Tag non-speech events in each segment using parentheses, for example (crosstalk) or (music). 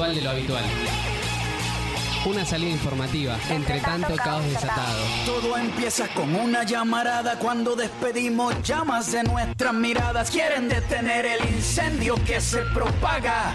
habitual de lo habitual. Una salida informativa, entre tanto caos desatado. Todo empieza con una llamarada cuando despedimos llamas de nuestras miradas. Quieren detener el incendio que se propaga.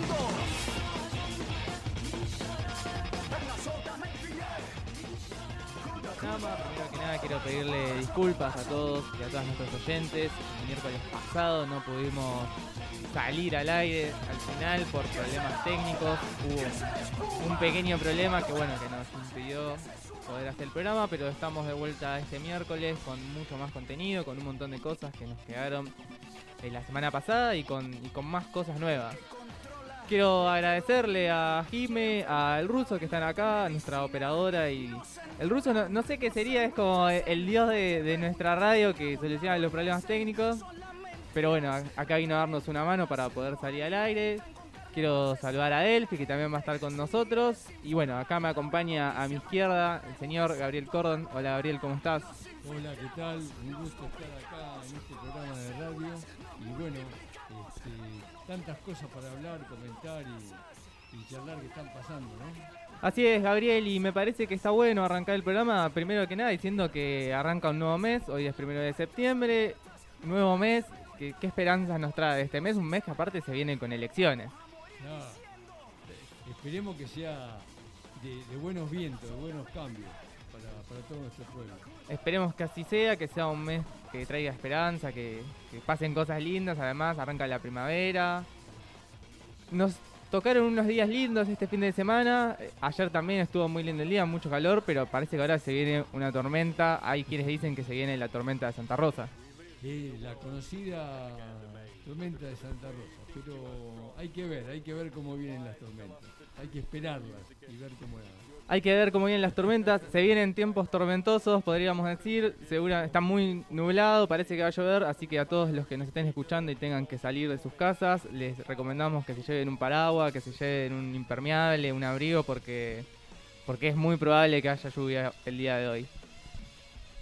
Primero que nada quiero pedirle disculpas a todos y a todos nuestros oyentes. El miércoles pasado no pudimos salir al aire al final por problemas técnicos. Hubo un pequeño problema que bueno que nos impidió poder hacer el programa, pero estamos de vuelta este miércoles con mucho más contenido, con un montón de cosas que nos quedaron la semana pasada y con más cosas nuevas. Quiero agradecerle a Jime, al ruso que están acá, a nuestra operadora y el ruso no, sé qué sería, es como el dios de, nuestra radio que soluciona los problemas técnicos. Pero bueno, acá vino a darnos una mano para poder salir al aire. Quiero saludar a Delphi, que también va a estar con nosotros. Y bueno, acá me acompaña a mi izquierda el señor Gabriel Cordon. Hola Gabriel, ¿cómo estás? Hola, ¿qué tal? Un gusto estar acá en este programa de radio. Y bueno, este, tantas cosas para hablar, comentar y, y charlar que están pasando, ¿no? Así es, Gabriel, y me parece que está bueno arrancar el programa primero que nada diciendo que arranca un nuevo mes. Hoy es primero de septiembre, nuevo mes. ¿Qué, qué esperanzas nos trae este mes? Un mes que aparte se viene con elecciones. Eh, esperemos que sea de, de buenos vientos, de buenos cambios para, para todo nuestro pueblo. Esperemos que así sea, que sea un mes que traiga esperanza, que, que pasen cosas lindas, además arranca la primavera. Nos tocaron unos días lindos este fin de semana, eh, ayer también estuvo muy lindo el día, mucho calor, pero parece que ahora se viene una tormenta, hay quienes dicen que se viene la tormenta de Santa Rosa. Eh, la conocida tormenta de Santa Rosa, pero hay que ver, hay que ver cómo vienen las tormentas, hay que esperarlas y ver cómo Hay que ver cómo vienen las tormentas. Se vienen tiempos tormentosos, podríamos decir. Segura, está muy nublado, parece que va a llover. Así que a todos los que nos estén escuchando y tengan que salir de sus casas, les recomendamos que se lleven un paraguas, que se lleven un impermeable, un abrigo, porque, porque es muy probable que haya lluvia el día de hoy.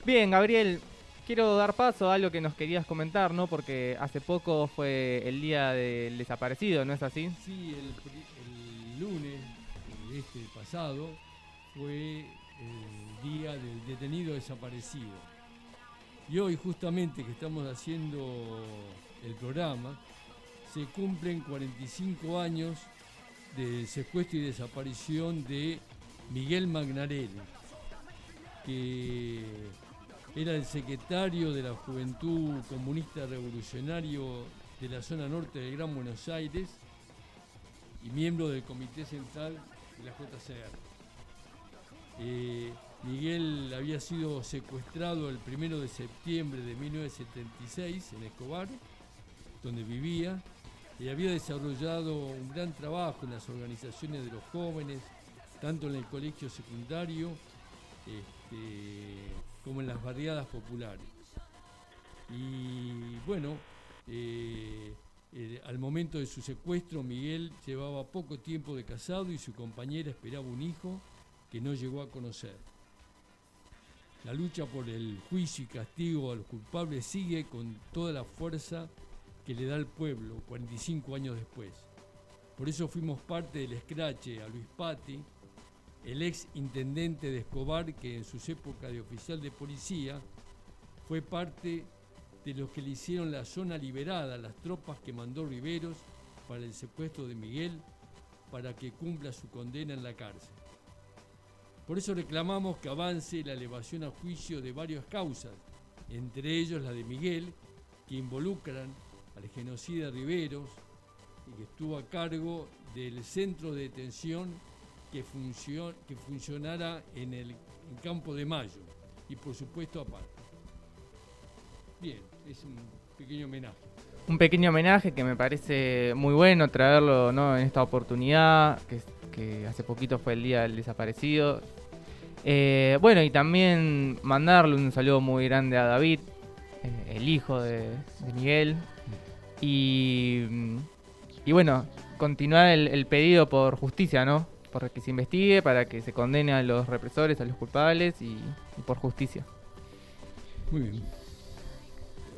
Bien, Gabriel, quiero dar paso a algo que nos querías comentar, ¿no? Porque hace poco fue el día del desaparecido, ¿no es así? Sí, el, el lunes de este pasado fue el día del detenido desaparecido. Y hoy justamente que estamos haciendo el programa, se cumplen 45 años del secuestro y desaparición de Miguel Magnarelli, que era el secretario de la Juventud Comunista Revolucionario de la zona norte del Gran Buenos Aires y miembro del Comité Central de la JCR. Eh, Miguel había sido secuestrado el primero de septiembre de 1976 en Escobar, donde vivía, y había desarrollado un gran trabajo en las organizaciones de los jóvenes, tanto en el colegio secundario este, como en las barriadas populares. Y bueno, eh, eh, al momento de su secuestro, Miguel llevaba poco tiempo de casado y su compañera esperaba un hijo que no llegó a conocer. La lucha por el juicio y castigo a los culpables sigue con toda la fuerza que le da el pueblo 45 años después. Por eso fuimos parte del escrache a Luis Patti, el ex intendente de Escobar que en sus épocas de oficial de policía fue parte de los que le hicieron la zona liberada a las tropas que mandó Riveros para el secuestro de Miguel para que cumpla su condena en la cárcel. Por eso reclamamos que avance la elevación a juicio de varias causas, entre ellos la de Miguel, que involucran al genocida Riveros y que estuvo a cargo del centro de detención que, funcionara en el Campo de Mayo y por supuesto aparte. Bien, es un pequeño homenaje. Un pequeño homenaje que me parece muy bueno traerlo ¿no? en esta oportunidad, que hace poquito fue el Día del Desaparecido. Eh, bueno, y también mandarle un saludo muy grande a David, eh, el hijo de, Miguel. Y, y bueno, continuar el, pedido por justicia, ¿no? Por que se investigue, para que se condene a los represores, a los culpables y, y por justicia. Muy bien.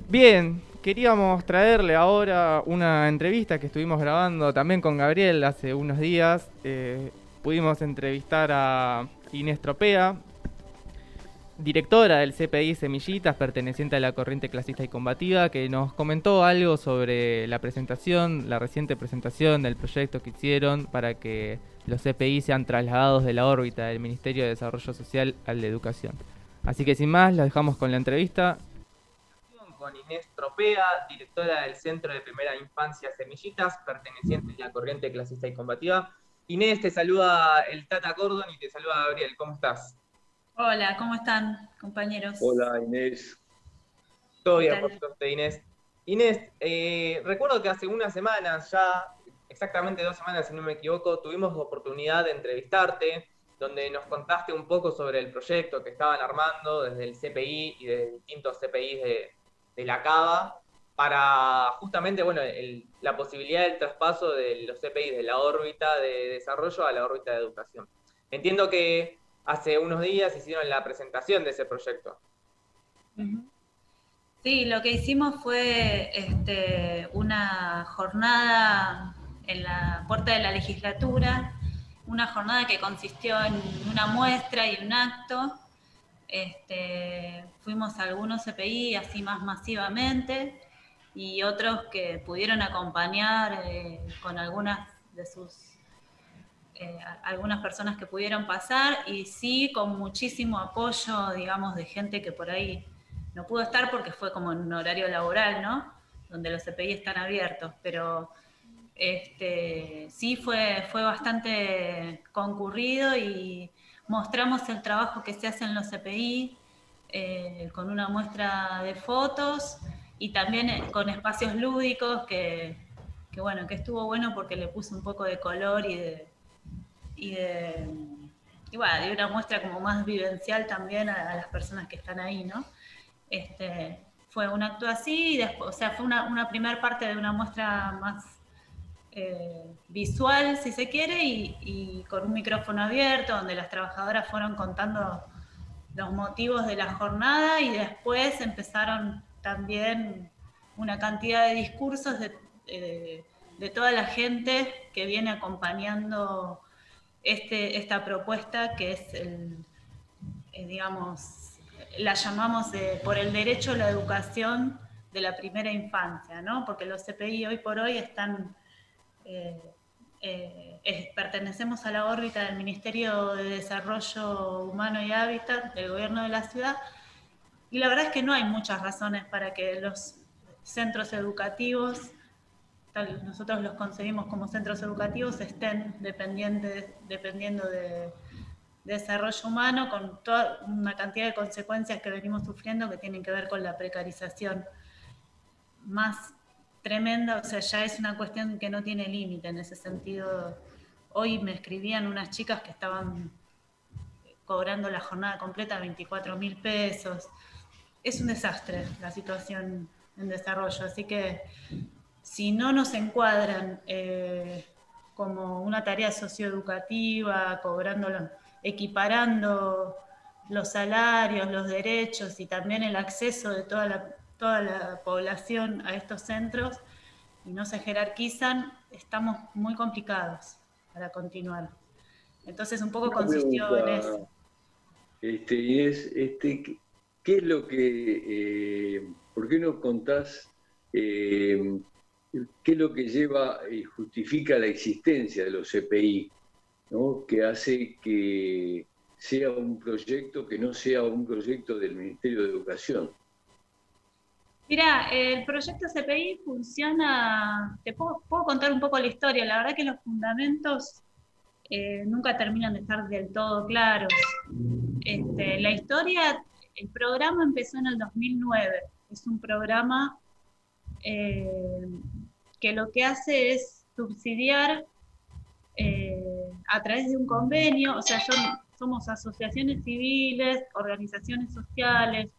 Bien, queríamos traerle ahora una entrevista que estuvimos grabando también con Gabriel hace unos días. Eh, pudimos entrevistar a Inés Tropea, directora del CPI Semillitas, perteneciente a la corriente clasista y combativa, que nos comentó algo sobre la presentación, la reciente presentación del proyecto que hicieron para que los CPI sean trasladados de la órbita del Ministerio de Desarrollo Social al de Educación. Así que sin más, la dejamos con la entrevista. Con Inés Tropea, directora del Centro de Primera Infancia Semillitas, perteneciente a la corriente clasista y combativa. Inés, te saluda el Tata Gordon y te saluda Gabriel. ¿Cómo estás? Hola, ¿cómo están, compañeros? Hola, Inés. Todo bien, por suerte, Inés. Inés, eh, recuerdo que hace unas semanas, ya exactamente dos semanas, si no me equivoco, tuvimos la oportunidad de entrevistarte, donde nos contaste un poco sobre el proyecto que estaban armando desde el CPI y de distintos CPI de, de la CABA para justamente bueno, la posibilidad del traspaso de los CPI de la órbita de desarrollo a la órbita de educación. Entiendo que hace unos días hicieron la presentación de ese proyecto. Sí, lo que hicimos fue este, una jornada en la puerta de la legislatura, una jornada que consistió en una muestra y un acto. Este, fuimos a algunos CPI así más masivamente y otros que pudieron acompañar eh, con algunas de sus eh, algunas personas que pudieron pasar y sí con muchísimo apoyo, digamos, de gente que por ahí no pudo estar porque fue como en un horario laboral, ¿no? Donde los CPI están abiertos, pero este, sí fue, fue bastante concurrido y mostramos el trabajo que se hace en los CPI eh, con una muestra de fotos y también eh, con espacios lúdicos que, bueno, que estuvo bueno porque le puse un poco de color y de, y de, y bueno, de una muestra como más vivencial también a, las personas que están ahí, ¿no? Este, fue un acto así, y o sea, fue una, una primera parte de una muestra más eh, visual, si se quiere, y, con un micrófono abierto, donde las trabajadoras fueron contando los motivos de la jornada y después empezaron también una cantidad de discursos de, de, toda la gente que viene acompañando este, esta propuesta que es, el, eh, digamos, la llamamos por el derecho a la educación de la primera infancia, ¿no? Porque los CPI hoy por hoy están, eh, eh, pertenecemos a la órbita del Ministerio de Desarrollo Humano y Hábitat del Gobierno de la Ciudad, y la verdad es que no hay muchas razones para que los centros educativos nosotros los concebimos como centros educativos, estén dependientes, dependiendo de, desarrollo humano, con toda una cantidad de consecuencias que venimos sufriendo que tienen que ver con la precarización más tremenda, o sea, ya es una cuestión que no tiene límite en ese sentido. Hoy me escribían unas chicas que estaban cobrando la jornada completa 24 mil pesos. Es un desastre la situación en desarrollo, así que si no nos encuadran eh, como una tarea socioeducativa, cobrando, equiparando los salarios, los derechos y también el acceso de toda la, toda la población a estos centros y no se jerarquizan, estamos muy complicados para continuar. Entonces un poco consistió en eso. Este, este, ¿qué es lo que, eh, por qué no contás eh, qué es lo que lleva y justifica la existencia de los CPI, ¿no? que hace que sea un proyecto que no sea un proyecto del Ministerio de Educación. Mira, el proyecto CPI funciona, te puedo, contar un poco la historia, la verdad que los fundamentos eh, nunca terminan de estar del todo claros. Este, la historia, el programa empezó en el 2009, es un programa eh, que lo que hace es subsidiar eh, a través de un convenio, o sea, somos asociaciones civiles, organizaciones sociales,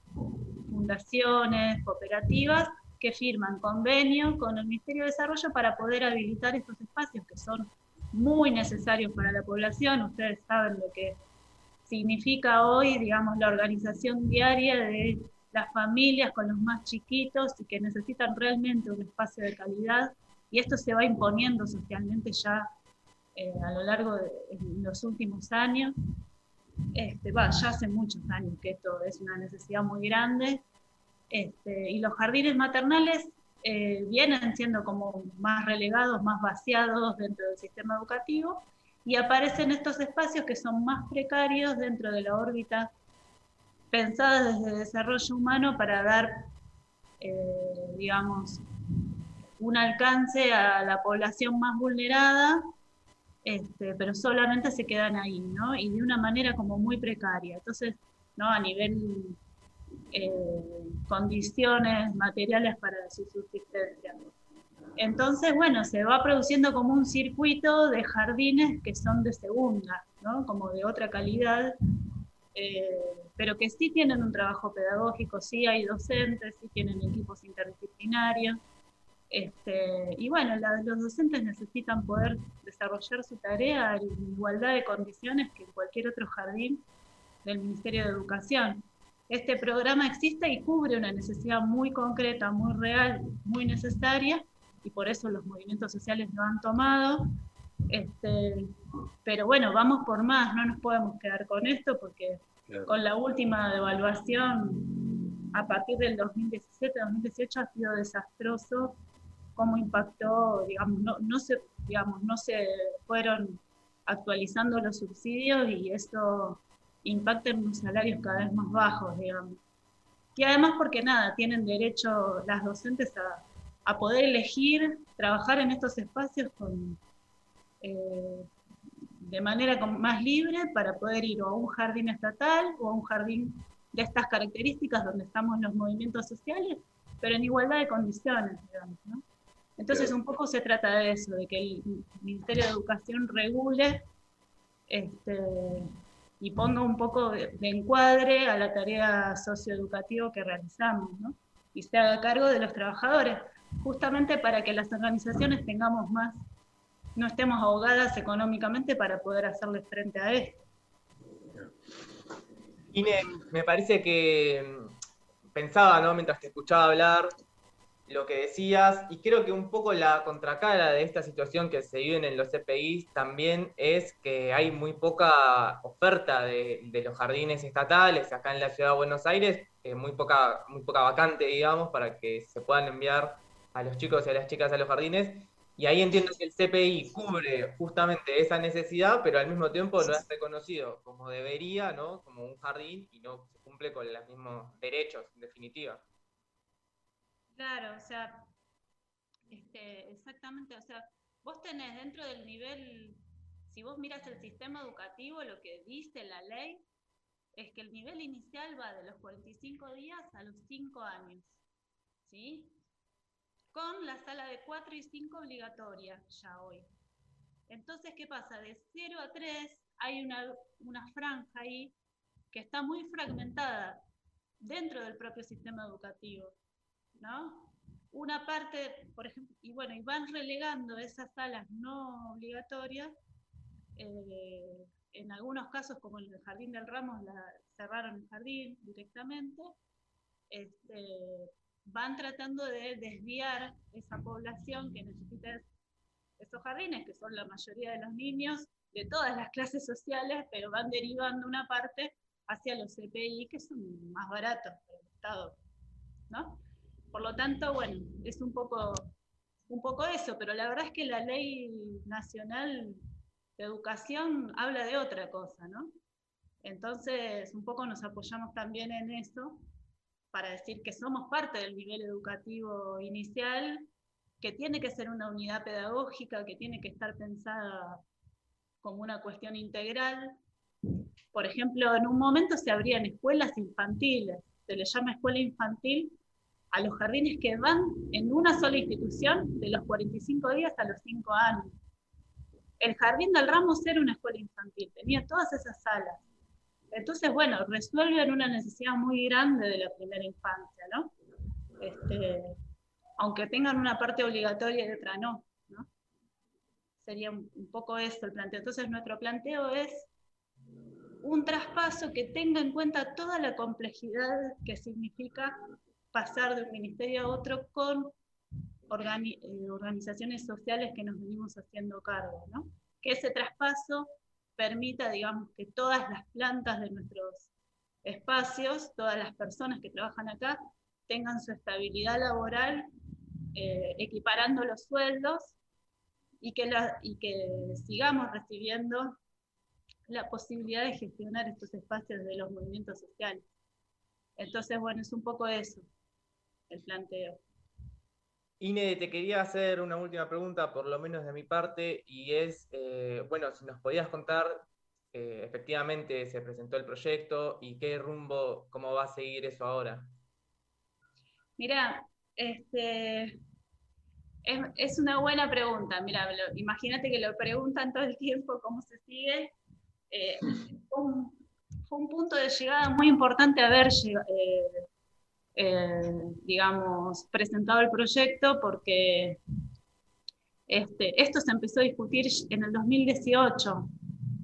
fundaciones, cooperativas que firman convenio con el Ministerio de Desarrollo para poder habilitar estos espacios que son muy necesarios para la población. Ustedes saben lo que significa hoy, digamos, la organización diaria de las familias con los más chiquitos y que necesitan realmente un espacio de calidad. Y esto se va imponiendo socialmente ya eh, a lo largo de los últimos años. Este, ya hace muchos años que esto es una necesidad muy grande este, y los jardines maternales eh, vienen siendo como más relegados, más vaciados dentro del sistema educativo y aparecen estos espacios que son más precarios dentro de la órbita pensada desde desarrollo humano para dar, eh, digamos, un alcance a la población más vulnerada, este, pero solamente se quedan ahí, ¿no? Y de una manera como muy precaria. Entonces, ¿no? A nivel eh, condiciones materiales para su subsistencia. Entonces, bueno, se va produciendo como un circuito de jardines que son de segunda, ¿no? como de otra calidad, eh, pero que sí tienen un trabajo pedagógico, sí hay docentes, sí tienen equipos interdisciplinarios. Este, y bueno, los docentes necesitan poder desarrollar su tarea en igualdad de condiciones que en cualquier otro jardín del Ministerio de Educación este programa existe y cubre una necesidad muy concreta, muy real, muy necesaria, y por eso los movimientos sociales lo han tomado. Este, pero bueno, vamos por más, no nos podemos quedar con esto porque con la última devaluación a partir del 2017-2018 ha sido desastroso cómo impactó, digamos no, no, se, digamos, no se fueron actualizando los subsidios y eso impacten en unos salarios cada vez más bajos, digamos. Y además porque nada, tienen derecho las docentes a, poder elegir trabajar en estos espacios con, eh, de manera más libre para poder ir a un jardín estatal o a un jardín de estas características donde estamos los movimientos sociales, pero en igualdad de condiciones, digamos. ¿no? Entonces un poco se trata de eso, de que el Ministerio de Educación regule este, y ponga un poco de, encuadre a la tarea socioeducativa que realizamos, ¿no? Y se haga cargo de los trabajadores, justamente para que las organizaciones tengamos más, no estemos ahogadas económicamente para poder hacerle frente a esto. Ine, me parece que mm, pensaba, ¿no? Mientras te escuchaba hablar, lo que decías, y creo que un poco la contracara de esta situación que se vive en los CPIs también es que hay muy poca oferta de, los jardines estatales acá en la ciudad de Buenos Aires, eh, muy, poca, muy poca vacante, digamos, para que se puedan enviar a los chicos y a las chicas a los jardines. Y ahí entiendo que el CPI cubre justamente esa necesidad, pero al mismo tiempo no es reconocido como debería, ¿no? Como un jardín y no se cumple con los mismos derechos, en definitiva. Claro, o sea, este, exactamente, o sea, vos tenés dentro del nivel, si vos miras el sistema educativo, lo que dice la ley es que el nivel inicial va de los 45 días a los 5 años, ¿sí? Con la sala de 4 y 5 obligatoria ya hoy. Entonces, ¿qué pasa? De 0 a 3 hay una, una franja ahí que está muy fragmentada dentro del propio sistema educativo. Una parte, por ejemplo, y bueno, y van relegando esas salas no obligatorias. Eh, en algunos casos, como en el Jardín del Ramos, la, cerraron el jardín directamente. Este, van tratando de desviar esa población que necesita esos jardines, que son la mayoría de los niños de todas las clases sociales, pero van derivando una parte hacia los CPI, que son más baratos para el Estado. ¿no? Por lo tanto, bueno, es un poco, un poco eso, pero la verdad es que la ley nacional de educación habla de otra cosa, ¿no? Entonces, un poco nos apoyamos también en eso, para decir que somos parte del nivel educativo inicial, que tiene que ser una unidad pedagógica, que tiene que estar pensada como una cuestión integral. Por ejemplo, en un momento se abrían escuelas infantiles, se le llama escuela infantil a los jardines que van en una sola institución de los 45 días a los 5 años. El jardín del Ramos era una escuela infantil, tenía todas esas salas. Entonces, bueno, resuelven una necesidad muy grande de la primera infancia, ¿no? Este, aunque tengan una parte obligatoria y otra no, ¿no? Sería un, poco eso el planteo. Entonces, nuestro planteo es un traspaso que tenga en cuenta toda la complejidad que significa pasar de un ministerio a otro con eh, organizaciones sociales que nos venimos haciendo cargo, ¿no? Que ese traspaso permita, digamos, que todas las plantas de nuestros espacios, todas las personas que trabajan acá, tengan su estabilidad laboral, eh, equiparando los sueldos y que, y que sigamos recibiendo la posibilidad de gestionar estos espacios de los movimientos sociales. Entonces, bueno, es un poco eso el planteo. Ine, te quería hacer una última pregunta, por lo menos de mi parte, y es, eh, bueno, si nos podías contar, eh, efectivamente se presentó el proyecto y qué rumbo, cómo va a seguir eso ahora. Mira, este, es, una buena pregunta. Mira, imagínate que lo preguntan todo el tiempo cómo se sigue. Eh, fue, un, punto de llegada muy importante haber eh, eh, digamos, presentado el proyecto porque este, esto se empezó a discutir en el 2018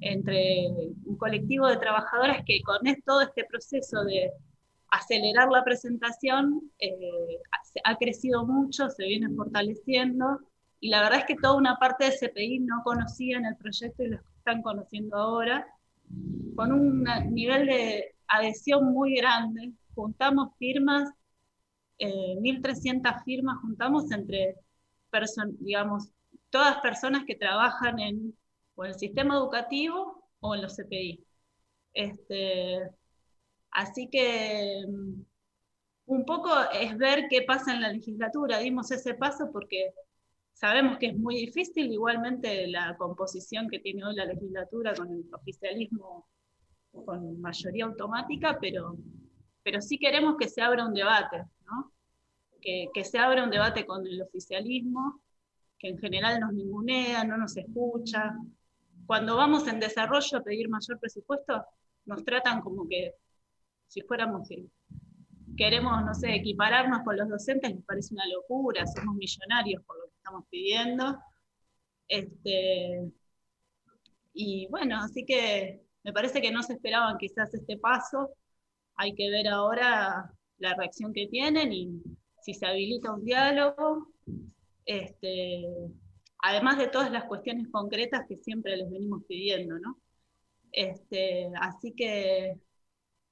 entre un colectivo de trabajadoras que con todo este proceso de acelerar la presentación eh, ha crecido mucho, se viene fortaleciendo y la verdad es que toda una parte de CPI no conocían el proyecto y lo están conociendo ahora, con un nivel de adhesión muy grande juntamos firmas, 1.300 eh, firmas juntamos entre, digamos, todas personas que trabajan en el sistema educativo o en los CPI. Este, así que mm, un poco es ver qué pasa en la legislatura. Dimos ese paso porque sabemos que es muy difícil, igualmente la composición que tiene hoy la legislatura con el oficialismo con mayoría automática, pero pero sí queremos que se abra un debate, ¿no? que, se abra un debate con el oficialismo, que en general nos ningunea, no nos escucha. Cuando vamos en desarrollo a pedir mayor presupuesto, nos tratan como que si fuéramos que queremos, no sé, equipararnos con los docentes, les parece una locura, somos millonarios por lo que estamos pidiendo. Este, y bueno, así que me parece que no se esperaban quizás este paso, hay que ver ahora la reacción que tienen y si se habilita un diálogo, este, además de todas las cuestiones concretas que siempre les venimos pidiendo, ¿no? Este, así que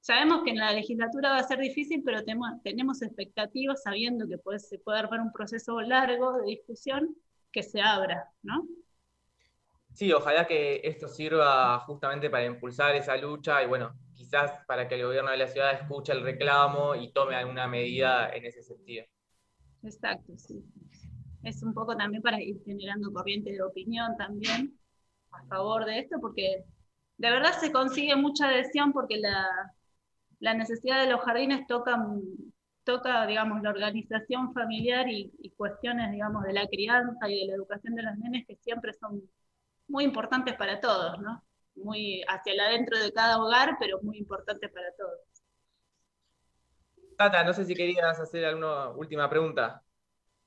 sabemos que en la legislatura va a ser difícil, pero tenemos, expectativas sabiendo que puede, se puede armar un proceso largo de discusión que se abra, ¿no? Sí, ojalá que esto sirva justamente para impulsar esa lucha y bueno, quizás para que el gobierno de la ciudad escuche el reclamo y tome alguna medida en ese sentido. Exacto, sí. Es un poco también para ir generando corriente de opinión también a favor de esto, porque de verdad se consigue mucha adhesión porque la, la necesidad de los jardines toca, toca, digamos, la organización familiar y, y, cuestiones, digamos, de la crianza y de la educación de los nenes que siempre son muy importantes para todos, ¿no? Muy hacia el adentro de cada hogar, pero muy importantes para todos. Tata, no sé si querías hacer alguna última pregunta.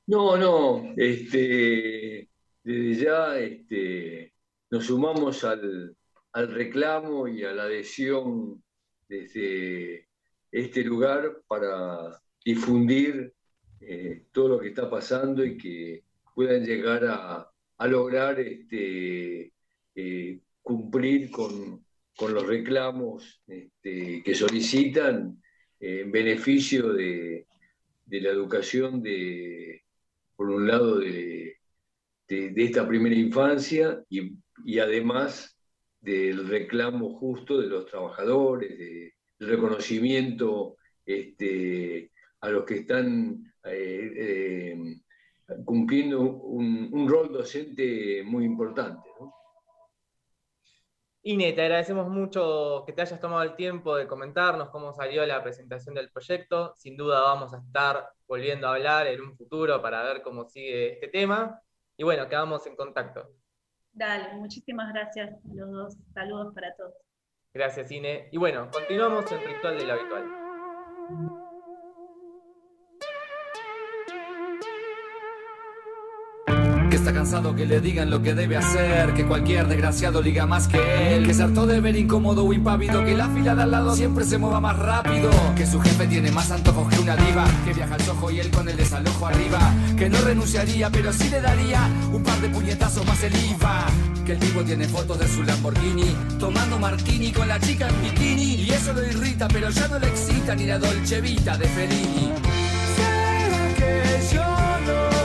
No, no, este, desde ya este, nos sumamos al, reclamo y a la adhesión desde este lugar para difundir eh, todo lo que está pasando y que puedan llegar a, a lograr este, eh, cumplir con, los reclamos este, que solicitan en beneficio de, la educación de, por un lado, de, esta primera infancia y, además del reclamo justo de los trabajadores, del reconocimiento este, a los que están eh, eh, cumpliendo un, rol docente muy importante. ¿no? Ine, te agradecemos mucho que te hayas tomado el tiempo de comentarnos cómo salió la presentación del proyecto. Sin duda vamos a estar volviendo a hablar en un futuro para ver cómo sigue este tema. Y bueno, quedamos en contacto. Dale, muchísimas gracias a los dos. Saludos para todos. Gracias, Ine. Y bueno, continuamos en Ritual del Habitual. Está cansado que le digan lo que debe hacer Que cualquier desgraciado liga más que él Que se hartó de ver incómodo o impávido Que la fila de al lado siempre se mueva más rápido Que su jefe tiene más antojos que una diva Que viaja al sojo y él con el desalojo arriba Que no renunciaría pero sí le daría Un par de puñetazos más el IVA Que el tipo tiene fotos de su Lamborghini Tomando martini con la chica en bikini Y eso lo irrita pero ya no le excita Ni la Dolce Vita de Fellini. ¿Será que yo no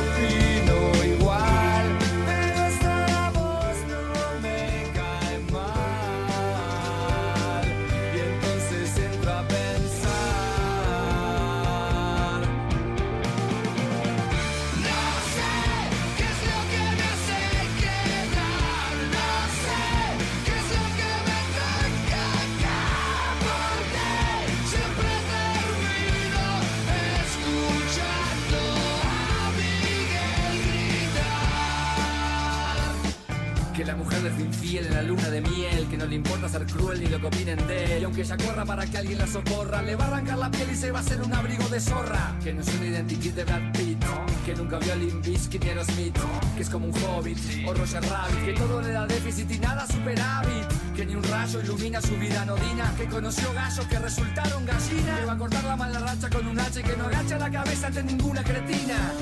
le fue infiel en la luna de miel Que no le importa ser cruel ni lo que opinen de él. Y aunque ella corra para que alguien la socorra Le va a arrancar la piel y se va a hacer un abrigo de zorra. Que no es una identidad de Brad Pitt Que nunca vio a Limp Bizkit ni a Smith Que es como un hobbit o Roger Rabbit Que todo le da déficit y nada superávit. Que ni un rayo ilumina su vida anodina Que conoció gallos que resultaron gallinas. Que va a cortar la mala racha con un hacha y Que no agacha la cabeza ante ninguna cretina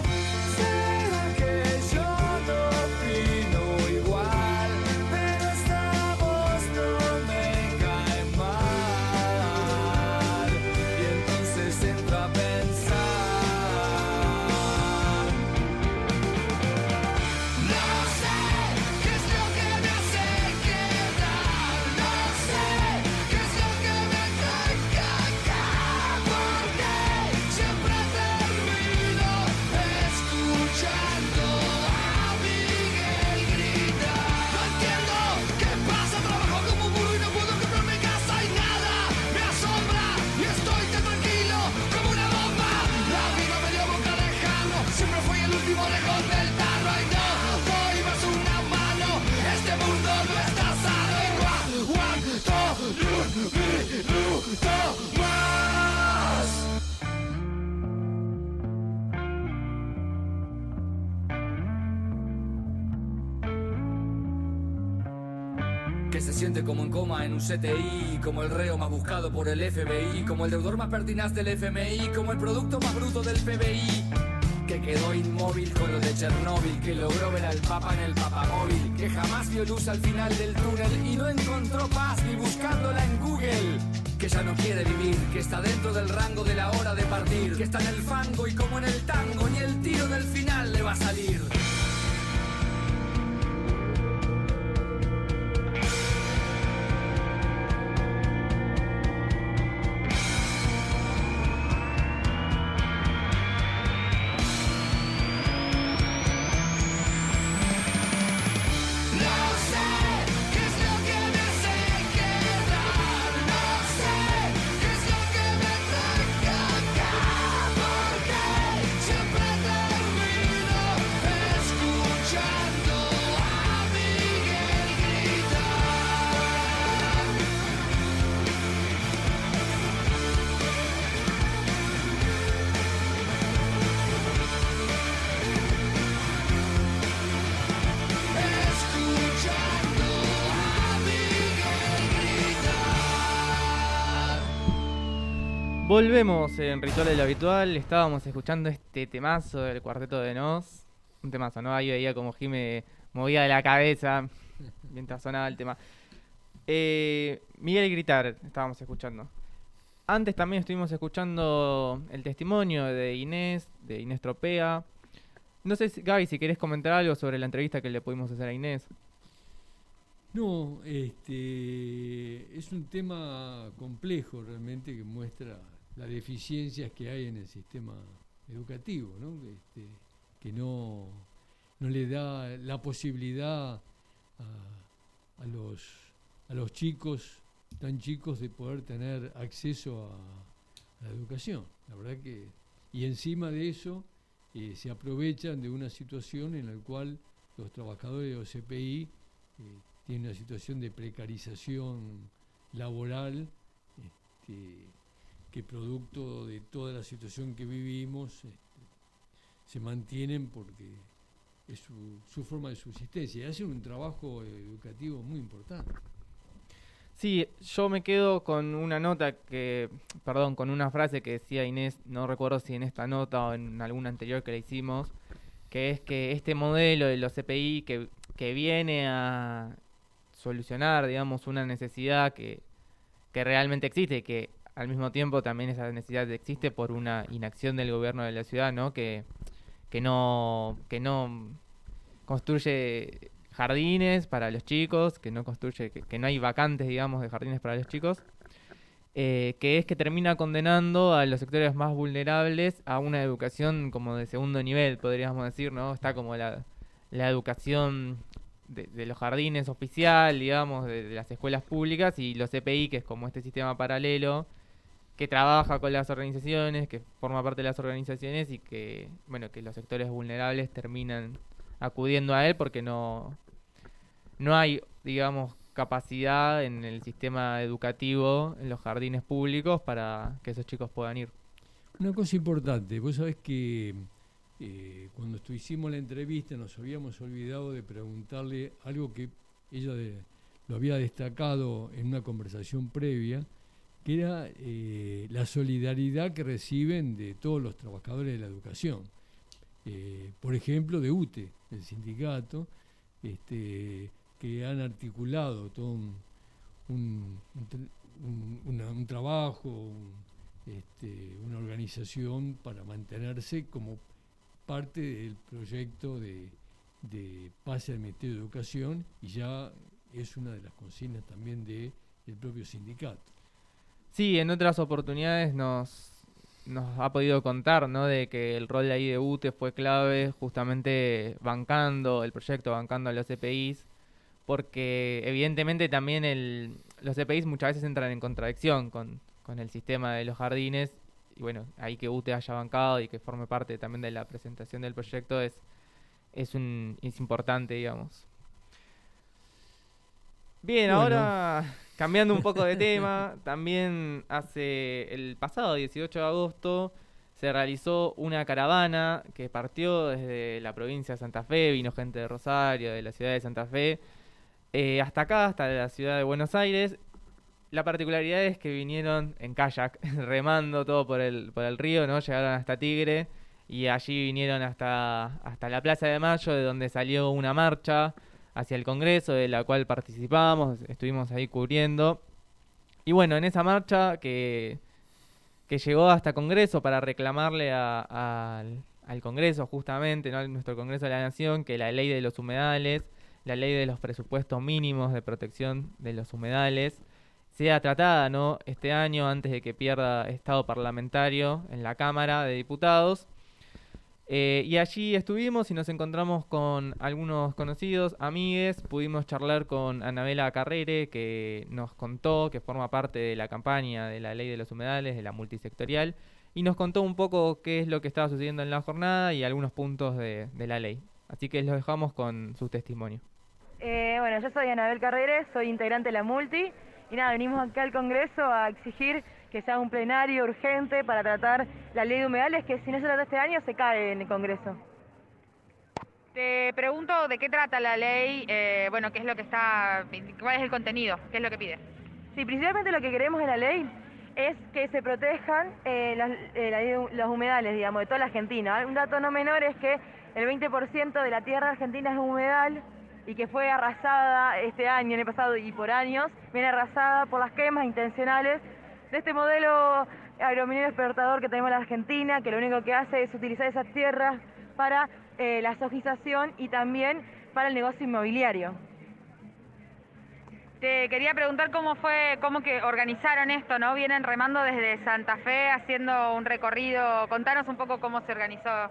CTI, como el reo más buscado por el FBI, como el deudor más pertinaz del FMI, como el producto más bruto del PBI. Que quedó inmóvil con lo de Chernóbil, que logró ver al Papa en el papamóvil, que jamás vio luz al final del túnel y no encontró paz ni buscándola en Google. Que ya no quiere vivir, que está dentro del rango de la hora de partir, que está en el fango y como en el tango, ni el tiro del final le va a salir. Volvemos en Ritual del Habitual. Estábamos escuchando este temazo del cuarteto de Nos. Un temazo, ¿no? Ahí veía como Jime movía de la cabeza (laughs) mientras sonaba el tema. Eh, Miguel Gritar, estábamos escuchando. Antes también estuvimos escuchando el testimonio de Inés, de Inés Tropea. No sé, Gaby, si querés comentar algo sobre la entrevista que le pudimos hacer a Inés. No, este, es un tema complejo realmente que muestra las deficiencias que hay en el sistema educativo. Este, que no, le da la posibilidad a, los, a los chicos, tan chicos, de poder tener acceso a, la educación. La verdad que, y encima de eso, eh, se aprovechan de una situación en la cual los trabajadores de OCPI eh, tienen una situación de precarización laboral este, que producto de toda la situación que vivimos este, se mantienen porque es su, forma de subsistencia y hacen un trabajo educativo muy importante. Sí, yo me quedo con una nota que, perdón, con una frase que decía Inés, no recuerdo si en esta nota o en alguna anterior que le hicimos, que es que este modelo de los CPI que, que viene a solucionar, digamos, una necesidad que, que realmente existe, que al mismo tiempo también esa necesidad existe por una inacción del gobierno de la ciudad, ¿no? Que, que no, que no construye jardines para los chicos, que no construye, que, no hay vacantes, digamos, de jardines para los chicos, eh, que es que termina condenando a los sectores más vulnerables a una educación como de segundo nivel, podríamos decir, ¿no? Está como la, la educación de, los jardines oficial, digamos, de, las escuelas públicas y los CPI, que es como este sistema paralelo que trabaja con las organizaciones, que forma parte de las organizaciones y que, bueno, que los sectores vulnerables terminan acudiendo a él porque no, no hay, digamos, capacidad en el sistema educativo, en los jardines públicos, para que esos chicos puedan ir. Una cosa importante, vos sabés que eh, cuando hicimos la entrevista nos habíamos olvidado de preguntarle algo que ella lo había destacado en una conversación previa, que era eh, la solidaridad que reciben de todos los trabajadores de la educación. Eh, por ejemplo, de UTE, el sindicato, este, que han articulado todo un, trabajo, este, una organización para mantenerse como parte del proyecto de, pase al Ministerio de Educación y ya es una de las consignas también del propio sindicato. Sí, en otras oportunidades nos, nos ha podido contar, ¿no? De que el rol de ahí de UTE fue clave justamente bancando el proyecto, bancando a los EPIs, porque evidentemente también el, los EPIs muchas veces entran en contradicción con, con el sistema de los jardines y bueno, ahí que UTE haya bancado y que forme parte también de la presentación del proyecto es, es, un, es importante, digamos. Bien, ahora cambiando un (laughs) poco de tema, también hace el pasado 18 de agosto se realizó una caravana que partió desde la provincia de Santa Fe, vino gente de Rosario, de la ciudad de Santa Fe, eh, hasta acá, hasta la ciudad de Buenos Aires, la particularidad es que vinieron en kayak, (laughs) remando todo por el, por el río, ¿no? Llegaron hasta Tigre y allí vinieron hasta, hasta la Plaza de Mayo, de donde salió una marcha hacia el Congreso, de la cual participamos, estuvimos ahí cubriendo. Y bueno, en esa marcha que, que llegó hasta Congreso para reclamarle al, Congreso justamente, ¿no? nuestro Congreso de la Nación, que la ley de los humedales, la ley de los presupuestos mínimos de protección de los humedales, sea tratada ¿no? este año antes de que pierda estado parlamentario en la Cámara de Diputados. Eh, y allí estuvimos y nos encontramos con algunos conocidos, amigues, pudimos charlar con Anabela Carrere, que nos contó que forma parte de la campaña de la ley de los humedales, de la multisectorial, y nos contó un poco qué es lo que estaba sucediendo en la jornada y algunos puntos de, la ley. Así que los dejamos con su testimonio. Eh, bueno, yo soy Anabel Carrere, soy integrante de la Multi y nada, venimos acá al Congreso a exigir que sea un plenario urgente para tratar la ley de humedales que si no se trata este año se cae en el Congreso. Te pregunto de qué trata la ley, eh, bueno, qué es lo que está, cuál es el contenido, qué es lo que pide. Sí, principalmente lo que queremos de la ley es que se protejan eh, eh, los humedales, digamos, de toda la Argentina. Un dato no menor es que el 20% de la tierra argentina es humedal y que fue arrasada este año, en el pasado y por años, viene arrasada por las quemas intencionales de este modelo agrominero exportador que tenemos en la Argentina, que lo único que hace es utilizar esas tierras para eh, la sojización y también para el negocio inmobiliario. Te quería preguntar cómo fue, cómo que organizaron esto, ¿no? Vienen remando desde Santa Fe haciendo un recorrido. Contanos un poco cómo se organizó.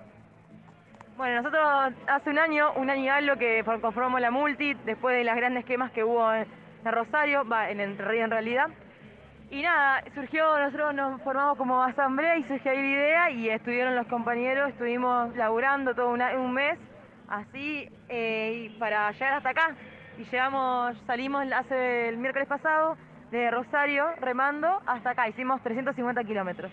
Bueno, nosotros hace un año, un año y algo que for- conformamos la multi, después de las grandes quemas que hubo en, Rosario, va, en Entre Ríos en realidad. Y nada, surgió, nosotros nos formamos como asamblea y surgió ahí la idea y estuvieron los compañeros, estuvimos laburando todo un mes, así, eh, para llegar hasta acá. Y llegamos, salimos hace el miércoles pasado de Rosario remando hasta acá, hicimos 350 kilómetros.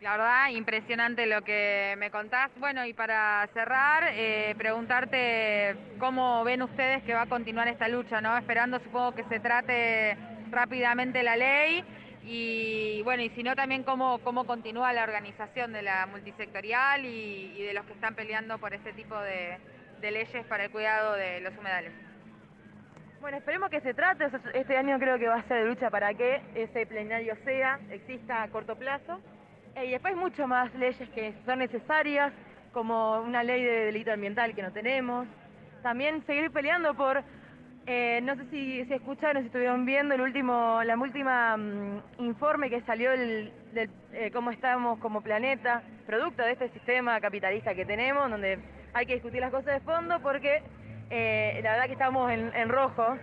La verdad, impresionante lo que me contás. Bueno, y para cerrar, eh, preguntarte cómo ven ustedes que va a continuar esta lucha, ¿no? Esperando, supongo, que se trate rápidamente la ley y, bueno, y si no, también cómo, cómo continúa la organización de la multisectorial y, de los que están peleando por este tipo de, de leyes para el cuidado de los humedales. Bueno, esperemos que se trate. Este año creo que va a ser de lucha para que ese plenario sea, exista a corto plazo. Eh, y después mucho más leyes que son necesarias, como una ley de delito ambiental que no tenemos. También seguir peleando por, eh, no sé si, escucharon, si estuvieron viendo el último, la última mm, informe que salió del, eh, cómo estamos como planeta, producto de este sistema capitalista que tenemos, donde hay que discutir las cosas de fondo porque eh, la verdad que estamos en, rojo,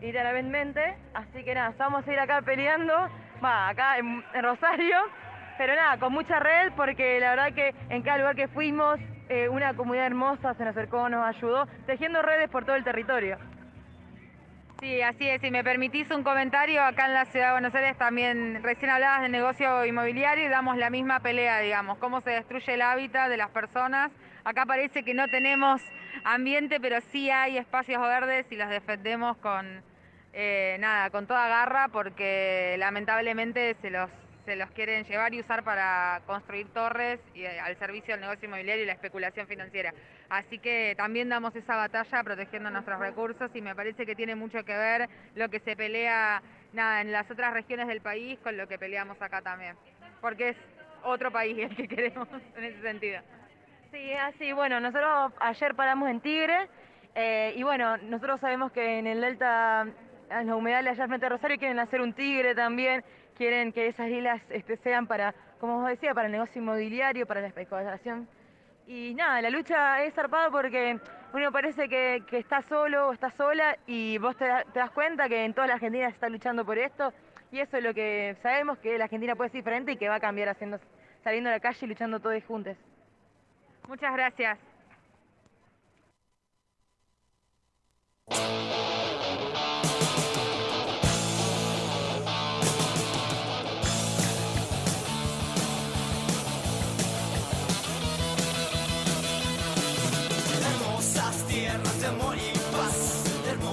literalmente. Así que nada, vamos a ir acá peleando, va, acá en, Rosario, pero nada, con mucha red, porque la verdad que en cada lugar que fuimos, una comunidad hermosa se nos acercó, nos ayudó, tejiendo redes por todo el territorio. Sí, así es. Si me permitís un comentario, acá en la ciudad de Buenos Aires también recién hablabas de negocio inmobiliario y damos la misma pelea, digamos, cómo se destruye el hábitat de las personas. Acá parece que no tenemos ambiente, pero sí hay espacios verdes y los defendemos con eh, nada, con toda garra, porque lamentablemente se los se los quieren llevar y usar para construir torres y, eh, al servicio del negocio inmobiliario y la especulación financiera. Así que también damos esa batalla protegiendo nuestros recursos y me parece que tiene mucho que ver lo que se pelea nada, en las otras regiones del país con lo que peleamos acá también. Porque es otro país el que queremos (laughs) en ese sentido. Sí, así, bueno, nosotros ayer paramos en Tigre eh, y bueno, nosotros sabemos que en el Delta, en los humedales allá frente a Rosario quieren hacer un Tigre también, quieren que esas islas este, sean para, como os decía, para el negocio inmobiliario, para la especulación. Y nada, la lucha es zarpada porque uno parece que, está solo o está sola y vos te das cuenta que en toda la Argentina se está luchando por esto y eso es lo que sabemos, que la Argentina puede ser diferente y que va a cambiar haciendo, saliendo a la calle y luchando todos juntos. Muchas gracias.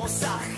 Hermosa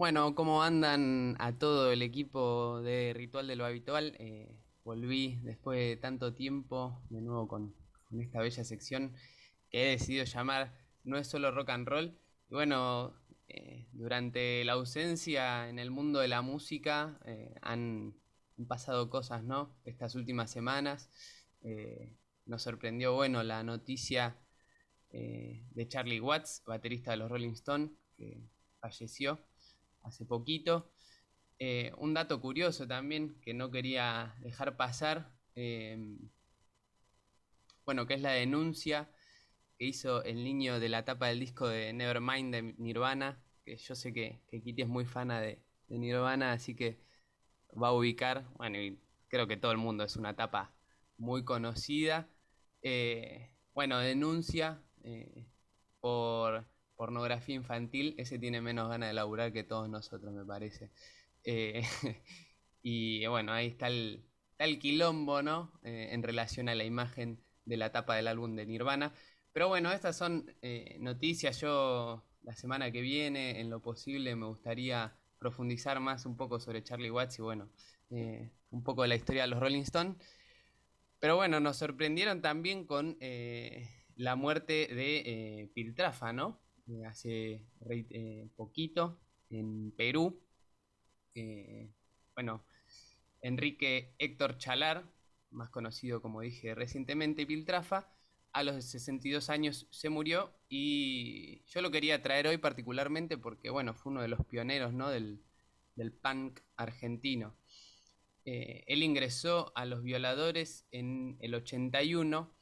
Bueno, ¿cómo andan a todo el equipo de Ritual de lo Habitual? Eh, volví después de tanto tiempo de nuevo con, esta bella sección que he decidido llamar No es solo rock and roll. Y bueno, eh, durante la ausencia en el mundo de la música eh, han, han pasado cosas, ¿no? Estas últimas semanas. Eh, nos sorprendió, bueno, la noticia de Charlie Watts, baterista de los Rolling Stones, que falleció hace poquito. Eh, un dato curioso también que no quería dejar pasar, eh, bueno, que es la denuncia que hizo el niño de la tapa del disco de Nevermind de Nirvana, que yo sé que, que Kitty es muy fana de, de Nirvana, así que va a ubicar, bueno, y creo que todo el mundo es una tapa muy conocida. Eh, bueno, denuncia eh, por pornografía infantil, ese tiene menos ganas de laburar que todos nosotros, me parece. Eh, (laughs) y bueno, ahí está el, está el quilombo, ¿no? Eh, en relación a la imagen de la tapa del álbum de Nirvana. Pero bueno, estas son eh, noticias. Yo la semana que viene, en lo posible, me gustaría profundizar más un poco sobre Charlie Watts y bueno, un poco de la historia de los Rolling Stones. Pero bueno, nos sorprendieron también con la muerte de Piltrafa, ¿no? Eh, hace eh, poquito en Perú. Eh, bueno, Enrique Héctor Chalar, más conocido como dije recientemente, Piltrafa, a los 62 años se murió y yo lo quería traer hoy particularmente porque, bueno, fue uno de los pioneros, ¿no? del, del punk argentino. Él ingresó a los violadores en el 81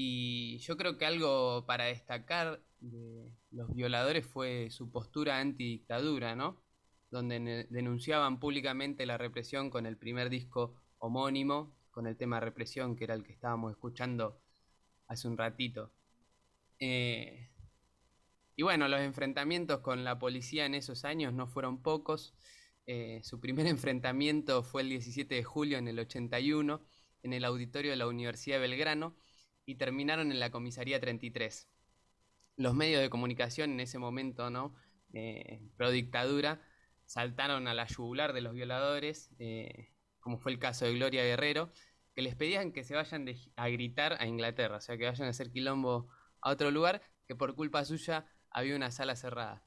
y yo creo que algo para destacar de los violadores fue su postura antidictadura, ¿no? Donde denunciaban públicamente la represión con el primer disco homónimo, con el tema represión, que era el que estábamos escuchando hace un ratito. Eh, y bueno, los enfrentamientos con la policía en esos años no fueron pocos. Eh, su primer (laughs) enfrentamiento fue el 17 de julio en el 81 en el auditorio de la Universidad de Belgrano y terminaron en la comisaría 33. Los medios de comunicación en ese momento, ¿no? Eh, pro dictadura, saltaron a la yugular de los violadores, eh, como fue el caso de Gloria Guerrero, que les pedían que se vayan a gritar a Inglaterra, o sea, que vayan a hacer quilombo a otro lugar, que por culpa suya había una sala cerrada.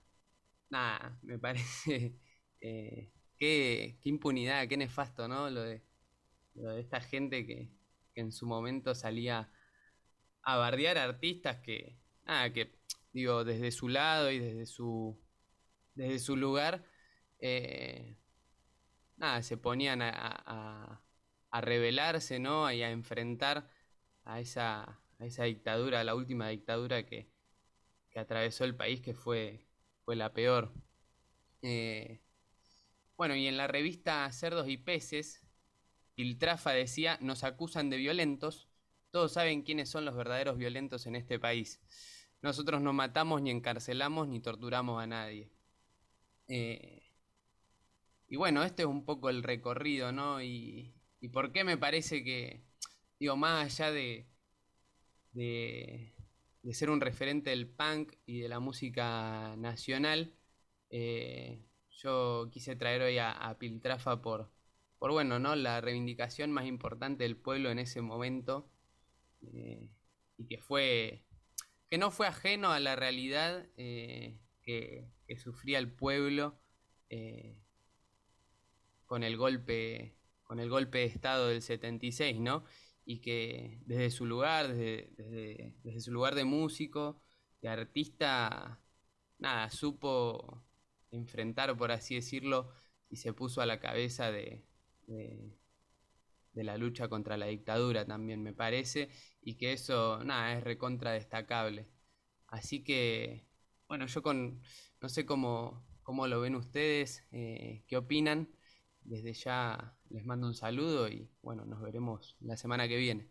Nada, me parece (laughs) eh, qué, impunidad, qué nefasto, ¿no? Lo de, esta gente que en su momento salía a bardear artistas que, nada, que digo, desde su lado y desde su, desde su lugar, eh, nada, se ponían a, a, a rebelarse, ¿no? Y a enfrentar a esa, esa dictadura, a la última dictadura que, que atravesó el país, que fue, fue la peor. Eh, bueno, y en la revista Cerdos y Peces, Piltrafa decía, nos acusan de violentos, todos saben quiénes son los verdaderos violentos en este país. Nosotros no matamos, ni encarcelamos, ni torturamos a nadie. Eh, y bueno, este es un poco el recorrido, ¿no? Y, y por qué me parece que, digo, más allá de, de, de ser un referente del punk y de la música nacional, eh, yo quise traer hoy a, a Piltrafa por, por, bueno, ¿no? La reivindicación más importante del pueblo en ese momento eh, y que fue, que no fue ajeno a la realidad eh, que, sufría el pueblo eh, con el golpe, con el golpe de estado del 76, ¿no? Y que desde su lugar, desde, desde, su lugar de músico, de artista, nada, supo enfrentar, por así decirlo, y se puso a la cabeza de, de la lucha contra la dictadura también, me parece, y que eso, nada, es recontra destacable. Así que, bueno, yo con, no sé cómo, cómo lo ven ustedes, eh, qué opinan. Desde ya les mando un saludo y bueno, nos veremos la semana que viene.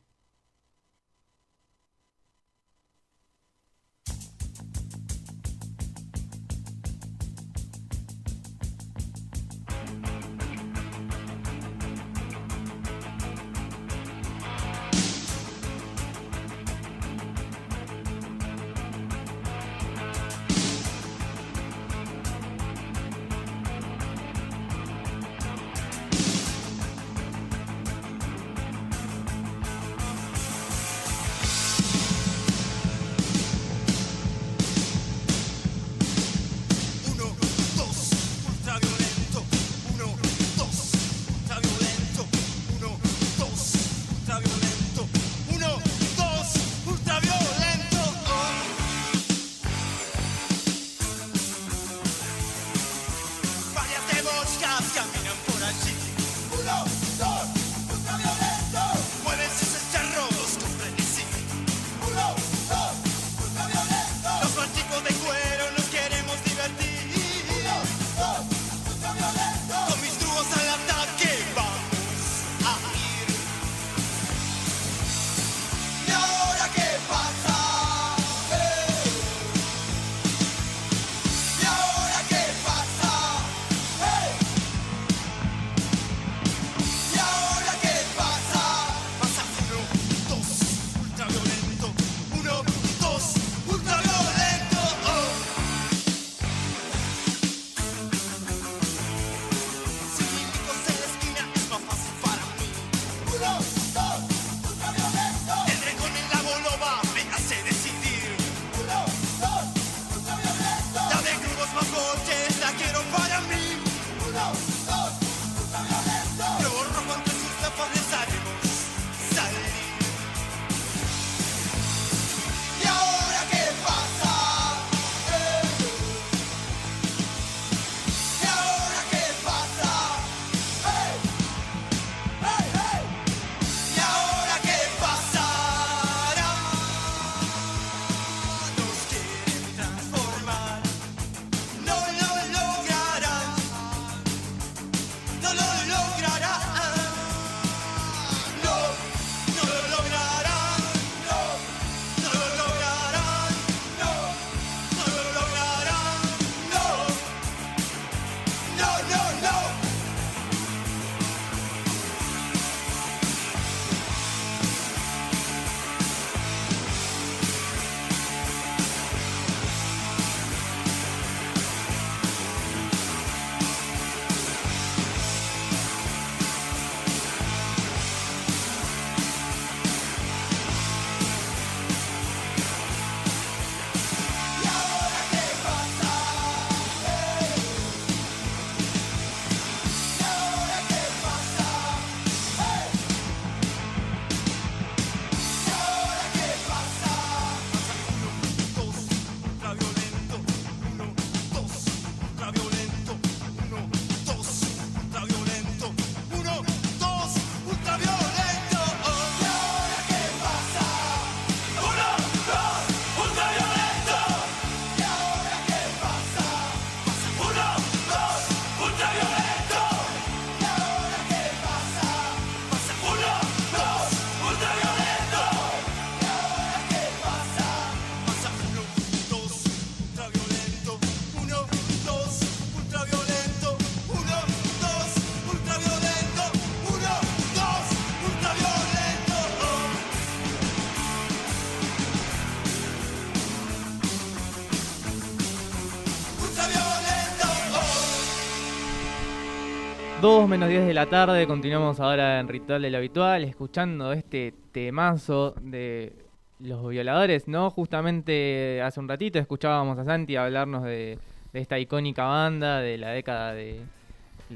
Menos 10 de la tarde, continuamos ahora en Ritual del Habitual, escuchando este temazo de los violadores, ¿no? Justamente hace un ratito escuchábamos a Santi hablarnos de, esta icónica banda de la década de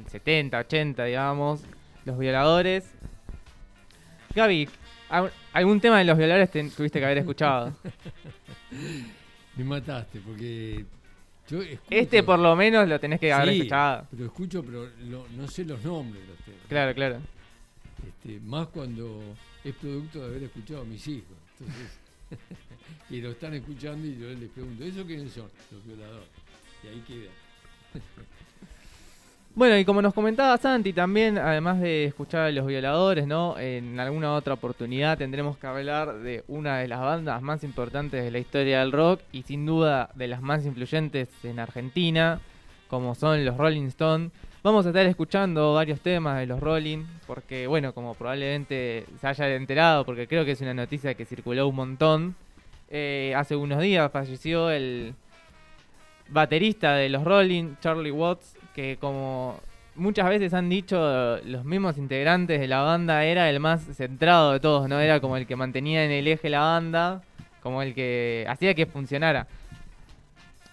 70, 80, digamos, los violadores. Gaby, ¿al- ¿algún tema de los violadores te- tuviste que haber escuchado? (laughs) Me mataste porque yo escucho, Este por lo menos lo tenés que haber Sí, escuchado. Pero escucho, pero lo- no sé los nombres los temas. Claro, claro. Este, más cuando es producto de haber escuchado a mis hijos. Entonces, (laughs) y lo están escuchando y yo les pregunto, ¿eso quiénes son? Los violadores. Y ahí queda. Bueno, y como nos comentaba Santi, también, además de escuchar a los violadores, ¿no? En alguna otra oportunidad tendremos que hablar de una de las bandas más importantes de la historia del rock y sin duda de las más influyentes en Argentina, como son los Rolling Stones. Vamos a estar escuchando varios temas de los Rolling, porque, bueno, como probablemente se haya enterado, porque creo que es una noticia que circuló un montón, eh, hace unos días falleció el, baterista de los Rolling, Charlie Watts, que como muchas veces han dicho los mismos integrantes de la banda, era el más centrado de todos, ¿no? Era como el que mantenía en el eje la banda, como el que hacía que funcionara.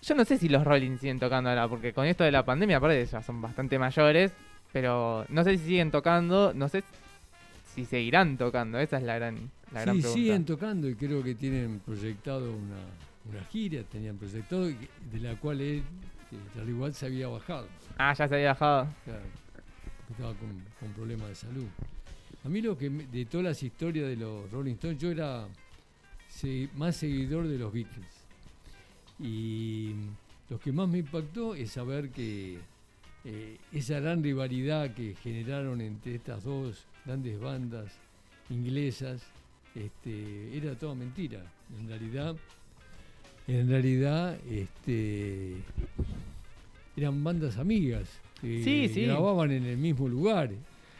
Yo no sé si los Rolling siguen tocando ahora, porque con esto de la pandemia, aparte ya son bastante mayores, pero no sé si siguen tocando, no sé si seguirán tocando, esa es la gran, la gran Sí, pregunta. siguen tocando y creo que tienen proyectado una, una gira, tenían proyectado, de la cual él, eh, Charlie Watts, se había bajado. Ah, ya se había bajado. Claro, estaba con, problemas de salud. A mí lo que de todas las historias de los Rolling Stones, yo era más seguidor de los Beatles. Y lo que más me impactó es saber que eh, esa gran rivalidad que generaron entre estas dos grandes bandas inglesas este, era toda mentira. En realidad, en realidad, este, eran bandas amigas. Sí, sí. Grababan en el mismo lugar.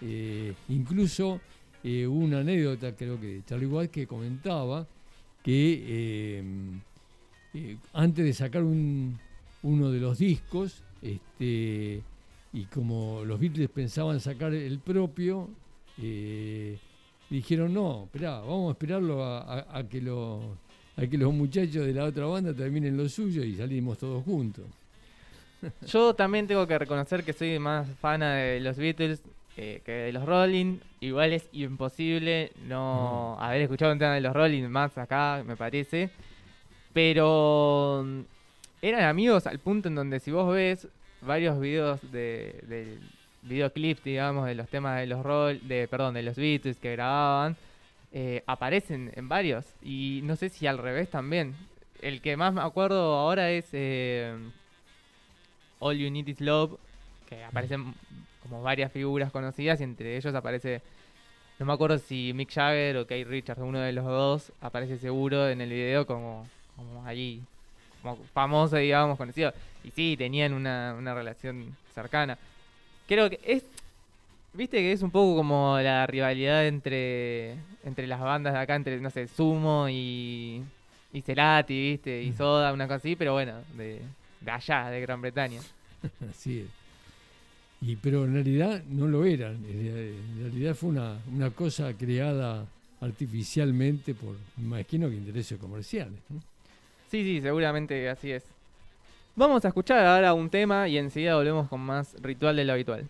Eh, incluso eh, una anécdota, creo que de Charlie Watts, que comentaba que eh, eh, antes de sacar un- uno de los discos, este, y como los Beatles pensaban sacar el propio, eh, dijeron, no, esperá, vamos a esperarlo a, a- a que los, a que los muchachos de la otra banda terminen lo suyo y salimos todos juntos. Yo también tengo que reconocer que soy más fana de los Beatles eh, que de los Rolling. Igual es imposible no haber escuchado un tema de los Rolling más acá, me parece. Pero mm, eran amigos al punto en donde si vos ves varios videos de, de videoclips, digamos, de los temas de los roll, de perdón, de los Beatles que grababan, eh, aparecen en varios. Y no sé si al revés también. El que más me acuerdo ahora es eh, All You Need Is Love, que aparecen como varias figuras conocidas y entre ellos aparece, no me acuerdo si Mick Jagger o Kate Richards, uno de los dos, aparece seguro en el video como, como allí, como famoso, digamos, conocido. Y sí, tenían una, una relación cercana. Creo que es, viste que es un poco como la rivalidad entre, entre las bandas de acá, entre, no sé, Sumo y, y Cerati, viste, y Soda, una cosa así, pero bueno, de, de allá, de Gran Bretaña. (laughs) Así es. Y, pero en realidad no lo eran. En real- en realidad fue una, una cosa creada artificialmente por, imagino que intereses comerciales. ¿no? Sí, sí, seguramente así es. Vamos a escuchar ahora un tema y enseguida volvemos con más ritual de lo habitual.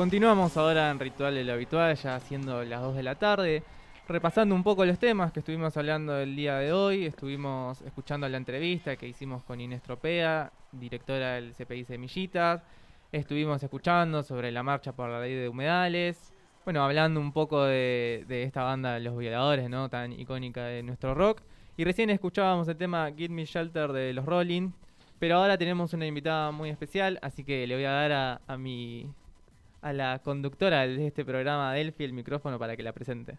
Continuamos ahora en Ritual de lo Habitual, ya siendo las 2 de la tarde, repasando un poco los temas que estuvimos hablando el día de hoy. Estuvimos escuchando la entrevista que hicimos con Inés Tropea, directora del CPI Semillitas. Estuvimos escuchando sobre la marcha por la ley de humedales. Bueno, hablando un poco de, esta banda Los Violadores, ¿no? Tan icónica de nuestro rock. Y recién escuchábamos el tema Give Me Shelter de los Rolling. Pero ahora tenemos una invitada muy especial, así que le voy a dar a mi a la conductora de este programa Delphi el micrófono para que la presente.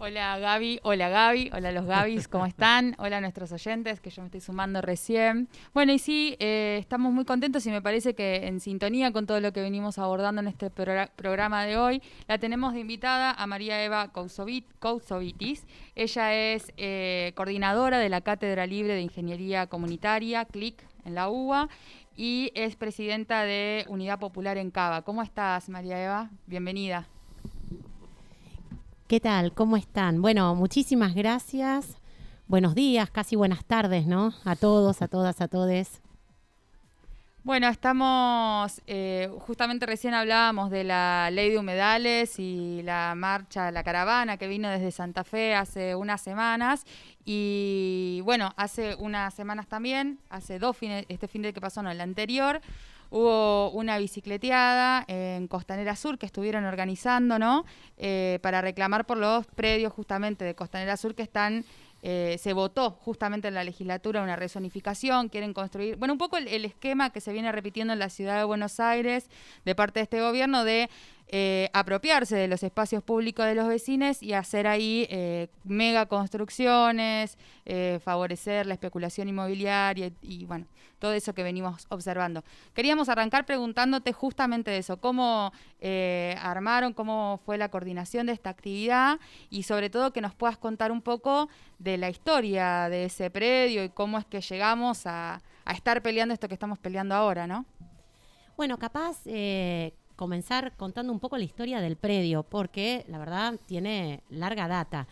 Hola Gaby, hola Gaby, hola los Gabis, ¿cómo están? Hola a nuestros oyentes, que yo me estoy sumando recién. Bueno, y sí, eh, estamos muy contentos y me parece que en sintonía con todo lo que venimos abordando en este progra- programa de hoy, la tenemos de invitada a María Eva Kousovit- Kousovitis. Ella es eh, coordinadora de la Cátedra Libre de Ingeniería Comunitaria, CLIC, en la UBA, y es presidenta de Unidad Popular en Cava. ¿Cómo estás, María Eva? Bienvenida. ¿Qué tal? ¿Cómo están? Bueno, muchísimas gracias. Buenos días, casi buenas tardes, ¿no? A todos, a todas, a todes. Bueno, estamos, eh, justamente recién hablábamos de la ley de humedales y la marcha, la caravana que vino desde Santa Fe hace unas semanas. Y bueno, hace unas semanas también, hace dos fines, este fin de que pasó, no, el anterior, hubo una bicicleteada en Costanera Sur que estuvieron organizando, ¿no? Eh, para reclamar por los predios justamente de Costanera Sur que están eh, se votó justamente en la legislatura una rezonificación, quieren construir, bueno, un poco el, el esquema que se viene repitiendo en la ciudad de Buenos Aires de parte de este gobierno de eh, apropiarse de los espacios públicos de los vecinos y hacer ahí eh, mega eh, favorecer la especulación inmobiliaria y, bueno, todo eso que venimos observando. Queríamos arrancar preguntándote justamente de eso, cómo eh, armaron, cómo fue la coordinación de esta actividad y sobre todo que nos puedas contar un poco de la historia de ese predio y cómo es que llegamos a, estar peleando esto que estamos peleando ahora, ¿no? Bueno, capaz comenzar contando un poco la historia del predio, porque la verdad tiene larga data.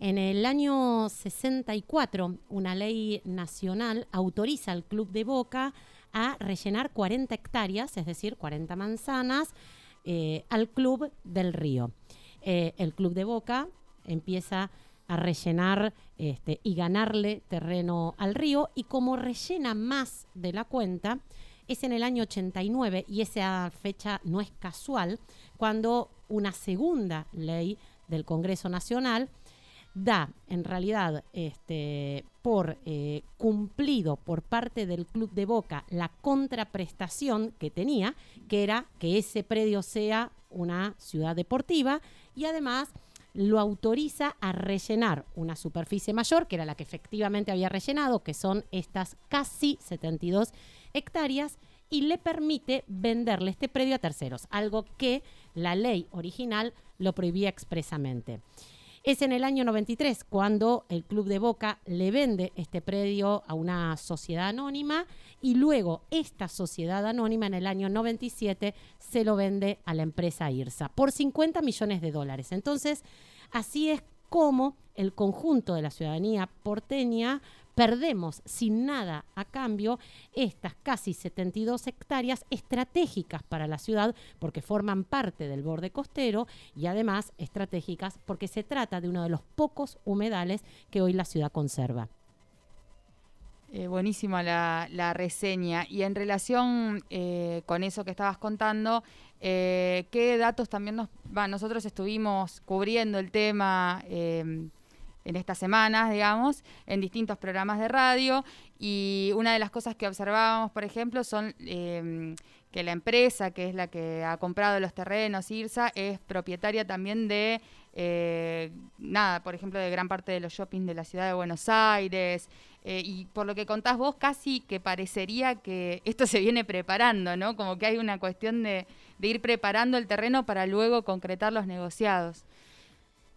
En el año 64, una ley nacional autoriza al Club de Boca a rellenar 40 hectáreas, es decir, 40 manzanas, eh, al Club del Río. Eh, el Club de Boca empieza a rellenar este, y ganarle terreno al río y como rellena más de la cuenta, es en el año 89 y esa fecha no es casual, cuando una segunda ley del Congreso Nacional da en realidad este, por eh, cumplido por parte del Club de Boca la contraprestación que tenía, que era que ese predio sea una ciudad deportiva y además lo autoriza a rellenar una superficie mayor, que era la que efectivamente había rellenado, que son estas casi 72 hectáreas, y le permite venderle este predio a terceros, algo que la ley original lo prohibía expresamente. Es en el año 93 cuando el Club de Boca le vende este predio a una sociedad anónima y luego esta sociedad anónima en el año 97 se lo vende a la empresa IRSA por 50 millones de dólares. Entonces, así es como el conjunto de la ciudadanía porteña perdemos sin nada a cambio estas casi 72 hectáreas estratégicas para la ciudad porque forman parte del borde costero y además estratégicas porque se trata de uno de los pocos humedales que hoy la ciudad conserva. Eh, buenísima la, reseña. Y en relación eh, con eso que estabas contando, eh, ¿qué datos también nos... nosotros estuvimos cubriendo el tema eh, en estas semanas, digamos, en distintos programas de radio. Y una de las cosas que observábamos, por ejemplo, son eh, que la empresa, que es la que ha comprado los terrenos, IRSA, es propietaria también de, eh, nada, por ejemplo, de gran parte de los shoppings de la ciudad de Buenos Aires. Eh, y por lo que contás vos, casi que parecería que esto (laughs) se viene preparando, ¿no? Como que hay una cuestión de, de ir preparando el terreno para luego concretar los negociados.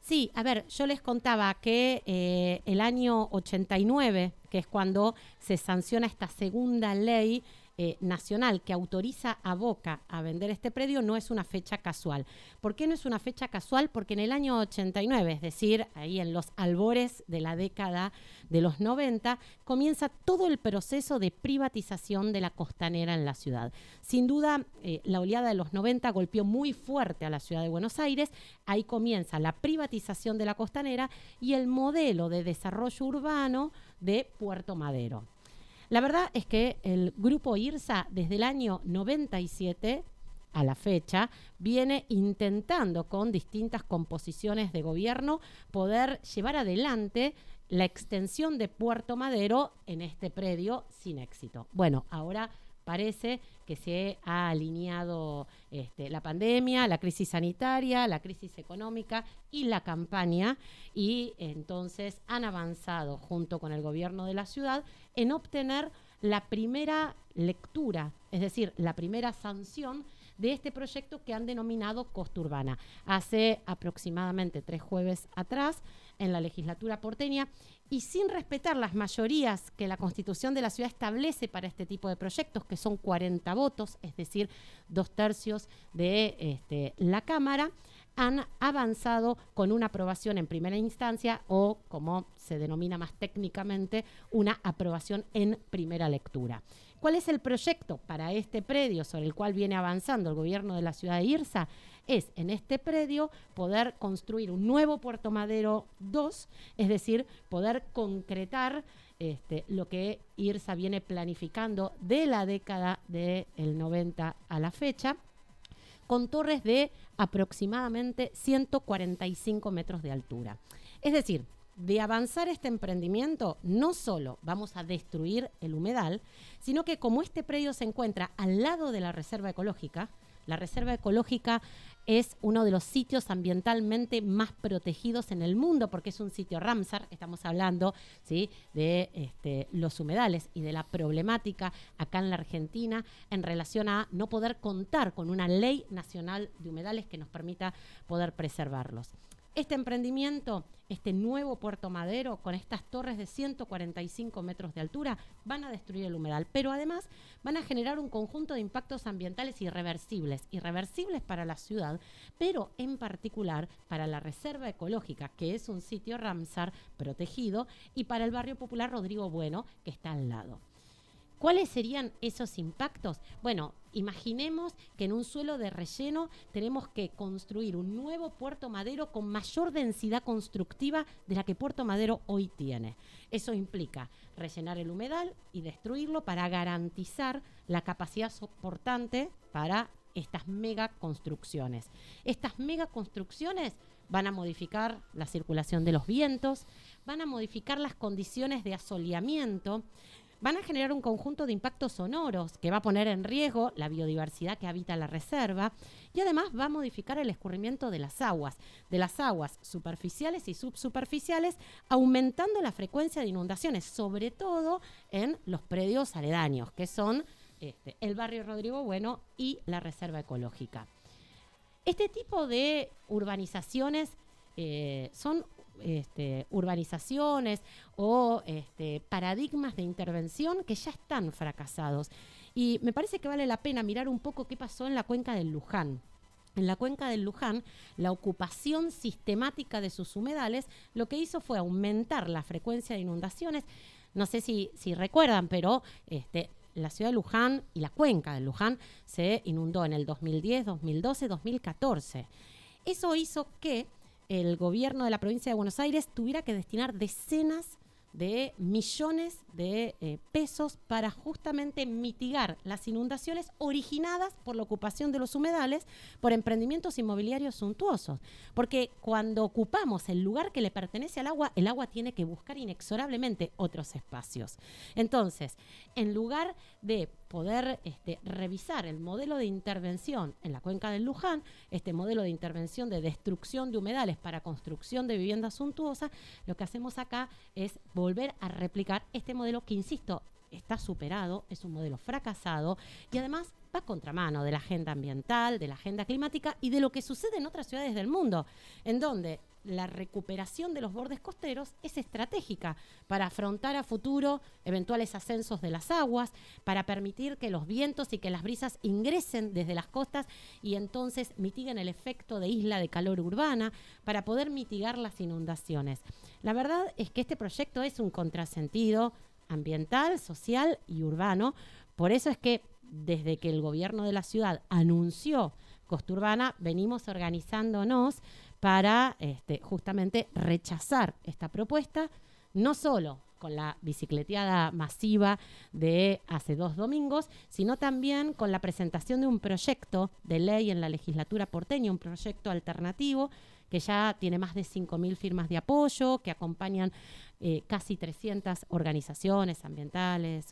Sí, a ver, yo les contaba que eh, el año 89, que es cuando se sanciona esta segunda ley eh, nacional que autoriza a Boca a vender este predio no es una fecha casual. ¿Por qué no es una fecha casual? Porque en el año 89, es decir, ahí en los albores de la década de los 90, comienza todo el proceso de privatización de la costanera en la ciudad. Sin duda, eh, la oleada de los 90 golpeó muy fuerte a la ciudad de Buenos Aires. Ahí comienza la privatización de la costanera y el modelo de desarrollo urbano de Puerto Madero. La verdad es que el grupo IRSA desde el año 97 a la fecha viene intentando con distintas composiciones de gobierno poder llevar adelante la extensión de Puerto Madero en este predio sin éxito. Bueno, ahora parece que se ha alineado este, la pandemia, la crisis sanitaria, la crisis económica y la campaña y entonces han avanzado junto con el gobierno de la ciudad en obtener la primera lectura, es decir, la primera sanción de este proyecto que han denominado Costa Urbana. Hace aproximadamente tres jueves atrás, en la legislatura porteña, y sin respetar las mayorías que la Constitución de la ciudad establece para este tipo de proyectos, que son 40 votos, es decir, dos tercios de este, la Cámara, han avanzado con una aprobación en primera instancia o, como se denomina más técnicamente, una aprobación en primera lectura. ¿Cuál es el proyecto para este predio sobre el cual viene avanzando el gobierno de la ciudad de Irsa? Es en este predio poder construir un nuevo Puerto Madero 2, es decir, poder concretar este, lo que IRSA viene planificando de la década del 90 a la fecha con torres de aproximadamente 145 metros de altura. Es decir, de avanzar este emprendimiento, no solo vamos a destruir el humedal, sino que como este predio se encuentra al lado de la reserva ecológica, la reserva ecológica es uno de los sitios ambientalmente más protegidos en el mundo porque es un sitio Ramsar, estamos hablando ¿sí? de este, los humedales y de la problemática acá en la Argentina en relación a no poder contar con una ley nacional de humedales que nos permita poder preservarlos. Este emprendimiento, este nuevo Puerto Madero, con estas torres de 145 metros de altura, van a destruir el humedal, pero además van a generar un conjunto de impactos ambientales irreversibles, irreversibles para la ciudad, pero en particular para la Reserva Ecológica, que es un sitio Ramsar protegido, y para el barrio popular Rodrigo Bueno, que está al lado. ¿Cuáles serían esos impactos? Bueno, imaginemos que en un suelo de relleno tenemos que construir un nuevo Puerto Madero con mayor densidad constructiva de la que Puerto Madero hoy tiene. Eso implica rellenar el humedal y destruirlo para garantizar la capacidad soportante para estas mega construcciones. Estas mega construcciones van a modificar la circulación de los vientos, van a modificar las condiciones de asoleamiento, van a generar un conjunto de impactos sonoros que va a poner en riesgo la biodiversidad que habita la reserva y además va a modificar el escurrimiento de las aguas, de las aguas superficiales y subsuperficiales, aumentando la frecuencia de inundaciones, sobre todo en los predios aledaños, que son este, el barrio Rodrigo Bueno y la reserva ecológica. Este tipo de urbanizaciones eh, son este, urbanizaciones o este, paradigmas de intervención que ya están fracasados. Y me parece que vale la pena mirar un poco qué pasó en la cuenca del Luján. En la cuenca del Luján, la ocupación sistemática de sus humedales lo que hizo fue aumentar la frecuencia de inundaciones. No sé si, recuerdan, pero este, la ciudad de Luján y la cuenca del Luján se inundó en el 2010, 2012, 2014. Eso hizo que el gobierno de la provincia de Buenos Aires tuviera que destinar decenas de millones de eh, pesos para justamente mitigar las inundaciones originadas por la ocupación de los humedales por emprendimientos inmobiliarios suntuosos. Porque cuando ocupamos el lugar que le pertenece al agua, el agua tiene que buscar inexorablemente otros espacios. Entonces, en lugar de poder este, revisar el modelo de intervención en la cuenca del Luján, este modelo de intervención de destrucción de humedales para construcción de viviendas suntuosas, lo que hacemos acá es volver a replicar este modelo que, insisto, está superado, es un modelo fracasado y además va contramano de la agenda ambiental, de la agenda climática y de lo que sucede en otras ciudades del mundo, en donde la recuperación de los bordes costeros es estratégica para afrontar a futuro eventuales ascensos de las aguas, para permitir que los vientos y que las brisas ingresen desde las costas y entonces mitiguen el efecto de isla de calor urbana, para poder mitigar las inundaciones. La verdad es que este proyecto es un contrasentido ambiental, social y urbano. Por eso es que desde que el gobierno de la ciudad anunció Costa Urbana, venimos organizándonos para este, justamente rechazar esta propuesta, no solo con la bicicleteada masiva de hace dos domingos, sino también con la presentación de un proyecto de ley en la legislatura porteña, un proyecto alternativo que ya tiene más de 5.000 firmas de apoyo, que acompañan eh, casi 300 organizaciones ambientales,